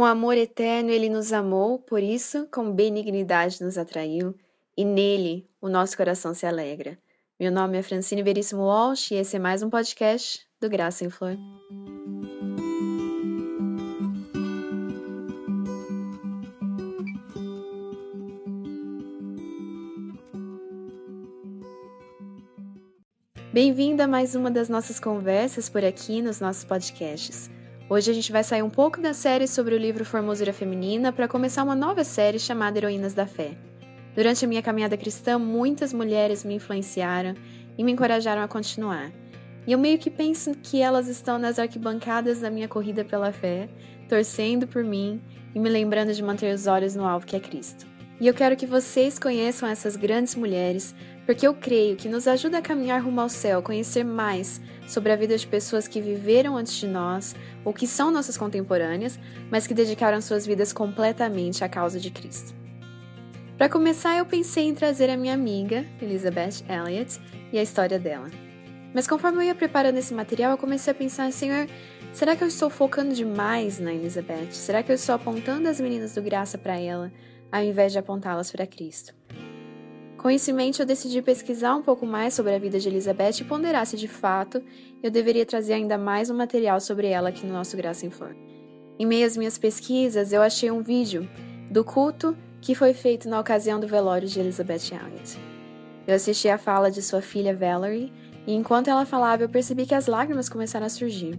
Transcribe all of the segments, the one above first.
Com amor eterno ele nos amou, por isso, com benignidade nos atraiu, e nele o nosso coração se alegra. Meu nome é Francine Veríssimo Walsh e esse é mais um podcast do Graça em Flor. Bem-vinda a mais uma das nossas conversas por aqui nos nossos podcasts. Hoje a gente vai sair um pouco da série sobre o livro Formosura Feminina para começar uma nova série chamada Heroínas da Fé. Durante a minha caminhada cristã, muitas mulheres me influenciaram e me encorajaram a continuar. E eu meio que penso que elas estão nas arquibancadas da minha corrida pela fé, torcendo por mim e me lembrando de manter os olhos no alvo que é Cristo. E eu quero que vocês conheçam essas grandes mulheres, porque eu creio que nos ajuda a caminhar rumo ao céu, conhecer mais sobre a vida de pessoas que viveram antes de nós ou que são nossas contemporâneas, mas que dedicaram suas vidas completamente à causa de Cristo. Para começar, eu pensei em trazer a minha amiga, Elizabeth Elliot, e a história dela. Mas conforme eu ia preparando esse material, eu comecei a pensar, Senhor, será que eu estou focando demais na Elizabeth? Será que eu estou apontando as meninas do graça para ela? Ao invés de apontá-las para Cristo. Com isso em mente, eu decidi pesquisar um pouco mais sobre a vida de Elizabeth e ponderar se de fato eu deveria trazer ainda mais um material sobre ela aqui no nosso Graça em Flor. Em meio às minhas pesquisas, eu achei um vídeo do culto que foi feito na ocasião do velório de Elizabeth Elliot. Eu assisti a fala de sua filha Valerie e enquanto ela falava, eu percebi que as lágrimas começaram a surgir.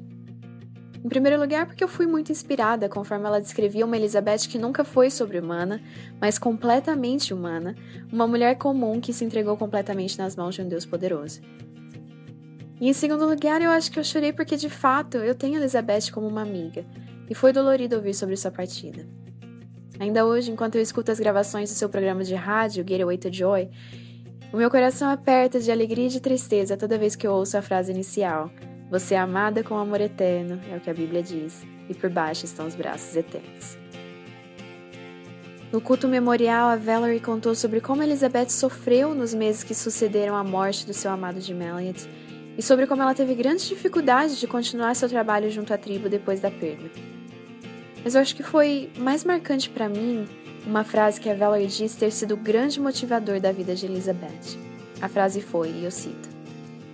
Em primeiro lugar, porque eu fui muito inspirada conforme ela descrevia uma Elizabeth que nunca foi sobre-humana, mas completamente humana, uma mulher comum que se entregou completamente nas mãos de um Deus poderoso. E em segundo lugar, eu acho que eu chorei porque de fato eu tenho Elizabeth como uma amiga, e foi dolorido ouvir sobre sua partida. Ainda hoje, enquanto eu escuto as gravações do seu programa de rádio, Gateway to Joy, o meu coração aperta de alegria e de tristeza toda vez que eu ouço a frase inicial: você é amada com amor eterno, é o que a Bíblia diz, e por baixo estão os braços eternos. No culto memorial, a Valerie contou sobre como Elizabeth sofreu nos meses que sucederam à morte do seu amado de Elliot e sobre como ela teve grandes dificuldades de continuar seu trabalho junto à tribo depois da perda. Mas eu acho que foi mais marcante para mim uma frase que a Valerie diz ter sido o grande motivador da vida de Elizabeth. A frase foi, e eu cito: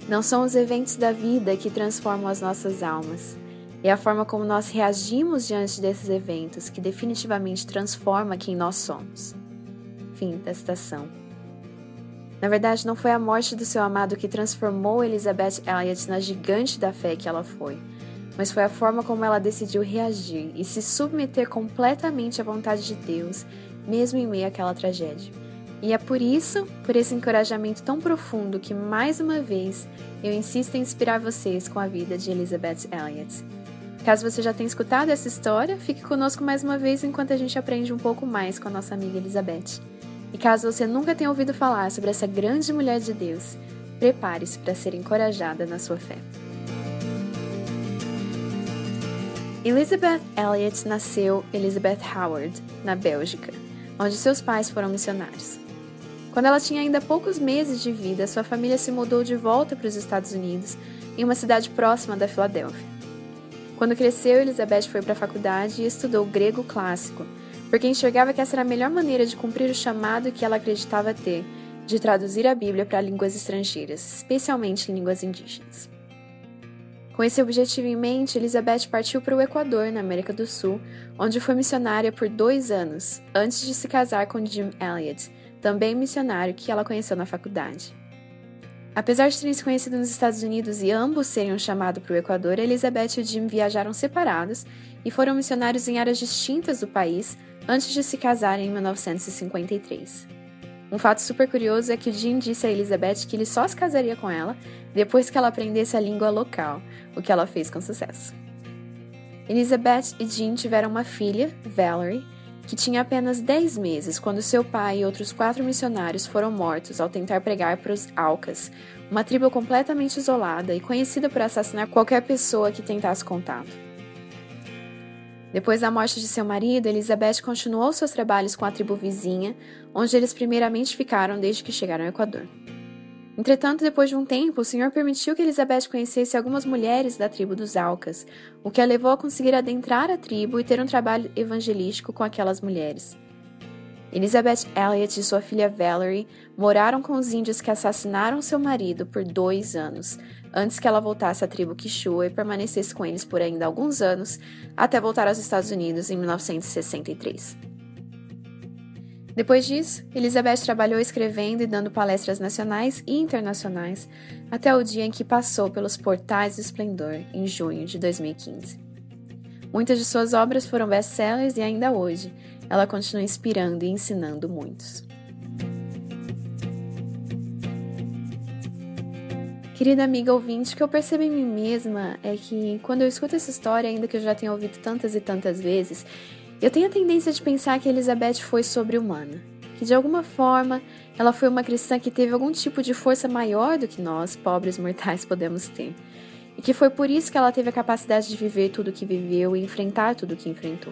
não são os eventos da vida que transformam as nossas almas. É a forma como nós reagimos diante desses eventos que definitivamente transforma quem nós somos. Fim da citação. Na verdade, não foi a morte do seu amado que transformou Elizabeth Elliot na gigante da fé que ela foi, mas foi a forma como ela decidiu reagir e se submeter completamente à vontade de Deus, mesmo em meio àquela tragédia. E é por isso, por esse encorajamento tão profundo, que mais uma vez eu insisto em inspirar vocês com a vida de Elizabeth Elliot. Caso você já tenha escutado essa história, fique conosco mais uma vez enquanto a gente aprende um pouco mais com a nossa amiga Elizabeth. E caso você nunca tenha ouvido falar sobre essa grande mulher de Deus, prepare-se para ser encorajada na sua fé. Elizabeth Elliot nasceu Elizabeth Howard, na Bélgica, onde seus pais foram missionários. Quando ela tinha ainda poucos meses de vida, sua família se mudou de volta para os Estados Unidos, em uma cidade próxima da Filadélfia. Quando cresceu, Elizabeth foi para a faculdade e estudou grego clássico, porque enxergava que essa era a melhor maneira de cumprir o chamado que ela acreditava ter, de traduzir a Bíblia para línguas estrangeiras, especialmente línguas indígenas. Com esse objetivo em mente, Elizabeth partiu para o Equador, na América do Sul, onde foi missionária por dois anos, antes de se casar com Jim Elliot, também missionário que ela conheceu na faculdade. Apesar de terem se conhecido nos Estados Unidos e ambos serem um chamado para o Equador, Elizabeth e Jim viajaram separados e foram missionários em áreas distintas do país antes de se casarem em 1953. Um fato super curioso é que Jim disse a Elizabeth que ele só se casaria com ela depois que ela aprendesse a língua local, o que ela fez com sucesso. Elizabeth e Jim tiveram uma filha, Valerie, que tinha apenas 10 meses quando seu pai e outros quatro missionários foram mortos ao tentar pregar para os Alcas, uma tribo completamente isolada e conhecida por assassinar qualquer pessoa que tentasse contato. Depois da morte de seu marido, Elizabeth continuou seus trabalhos com a tribo vizinha, onde eles primeiramente ficaram desde que chegaram ao Equador. Entretanto, depois de um tempo, o Senhor permitiu que Elizabeth conhecesse algumas mulheres da tribo dos Alcas, o que a levou a conseguir adentrar a tribo e ter um trabalho evangelístico com aquelas mulheres. Elizabeth Elliot e sua filha Valerie moraram com os índios que assassinaram seu marido por dois anos, antes que ela voltasse à tribo Quichua e permanecesse com eles por ainda alguns anos, até voltar aos Estados Unidos em 1963. Depois disso, Elizabeth trabalhou escrevendo e dando palestras nacionais e internacionais até o dia em que passou pelos portais do esplendor, em junho de 2015. Muitas de suas obras foram best-sellers e ainda hoje ela continua inspirando e ensinando muitos. Querida amiga ouvinte, o que eu percebo em mim mesma é que quando eu escuto essa história, ainda que eu já tenha ouvido tantas e tantas vezes, eu tenho a tendência de pensar que Elizabeth foi sobre-humana, que de alguma forma ela foi uma cristã que teve algum tipo de força maior do que nós, pobres mortais, podemos ter. E que foi por isso que ela teve a capacidade de viver tudo o que viveu e enfrentar tudo o que enfrentou.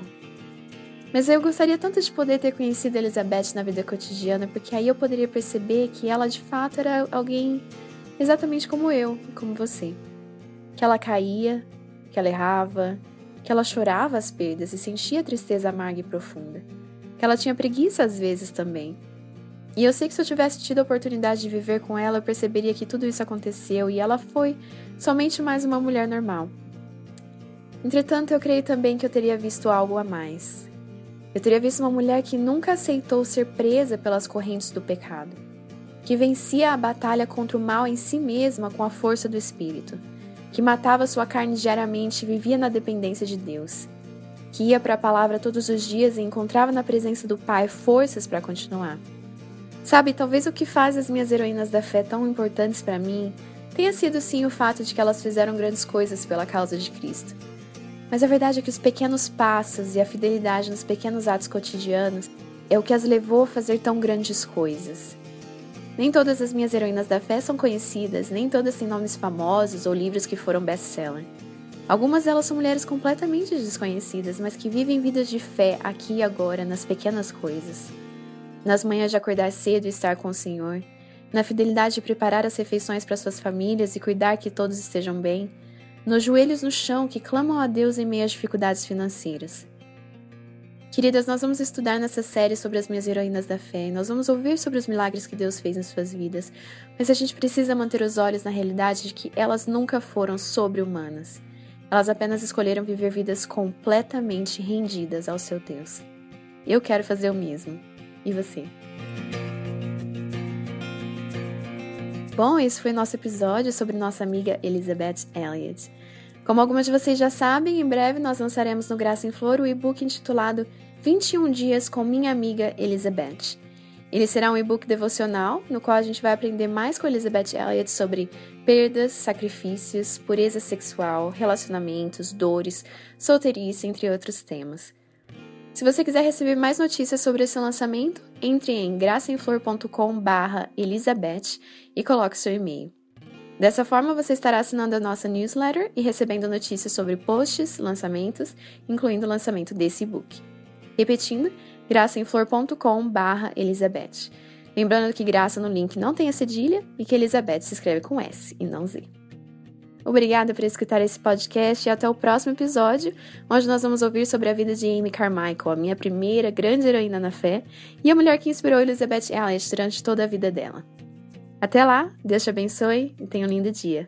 Mas eu gostaria tanto de poder ter conhecido Elizabeth na vida cotidiana, porque aí eu poderia perceber que ela de fato era alguém exatamente como eu como você. Que ela caía, que ela errava, que ela chorava as perdas e sentia tristeza amarga e profunda, que ela tinha preguiça às vezes também. E eu sei que se eu tivesse tido a oportunidade de viver com ela, eu perceberia que tudo isso aconteceu e ela foi somente mais uma mulher normal. Entretanto, eu creio também que eu teria visto algo a mais. Eu teria visto uma mulher que nunca aceitou ser presa pelas correntes do pecado, que vencia a batalha contra o mal em si mesma com a força do espírito que matava sua carne diariamente e vivia na dependência de Deus, que ia para a palavra todos os dias e encontrava na presença do Pai forças para continuar. Sabe, talvez o que faz as minhas heroínas da fé tão importantes para mim tenha sido sim o fato de que elas fizeram grandes coisas pela causa de Cristo. Mas a verdade é que os pequenos passos e a fidelidade nos pequenos atos cotidianos é o que as levou a fazer tão grandes coisas. Nem todas as minhas heroínas da fé são conhecidas, nem todas têm nomes famosos ou livros que foram best-seller. Algumas delas são mulheres completamente desconhecidas, mas que vivem vidas de fé aqui e agora, nas pequenas coisas. Nas manhãs de acordar cedo e estar com o Senhor, na fidelidade de preparar as refeições para suas famílias e cuidar que todos estejam bem, nos joelhos no chão que clamam a Deus em meio às dificuldades financeiras. Queridas, nós vamos estudar nessa série sobre as minhas heroínas da fé, nós vamos ouvir sobre os milagres que Deus fez em suas vidas, mas a gente precisa manter os olhos na realidade de que elas nunca foram sobre-humanas. Elas apenas escolheram viver vidas completamente rendidas ao seu Deus. Eu quero fazer o mesmo. E você? Bom, esse foi nosso episódio sobre nossa amiga Elizabeth Elliot. Como algumas de vocês já sabem, em breve nós lançaremos no Graça em Flor o e-book intitulado 21 Dias com Minha Amiga Elizabeth. Ele será um e-book devocional, no qual a gente vai aprender mais com Elizabeth Elliot sobre perdas, sacrifícios, pureza sexual, relacionamentos, dores, solteirice, entre outros temas. Se você quiser receber mais notícias sobre esse lançamento, entre em graçainflor.com/elizabeth e coloque seu e-mail. Dessa forma, você estará assinando a nossa newsletter e recebendo notícias sobre posts, lançamentos, incluindo o lançamento desse e-book. Repetindo, graçaemflor.com barra Elizabeth. Lembrando que graça no link não tem a cedilha e que Elizabeth se escreve com S e não Z. Obrigada por escutar esse podcast e até o próximo episódio, onde nós vamos ouvir sobre a vida de Amy Carmichael, a minha primeira grande heroína na fé e a mulher que inspirou Elizabeth Elliot durante toda a vida dela. Até lá, Deus te abençoe e tenha um lindo dia.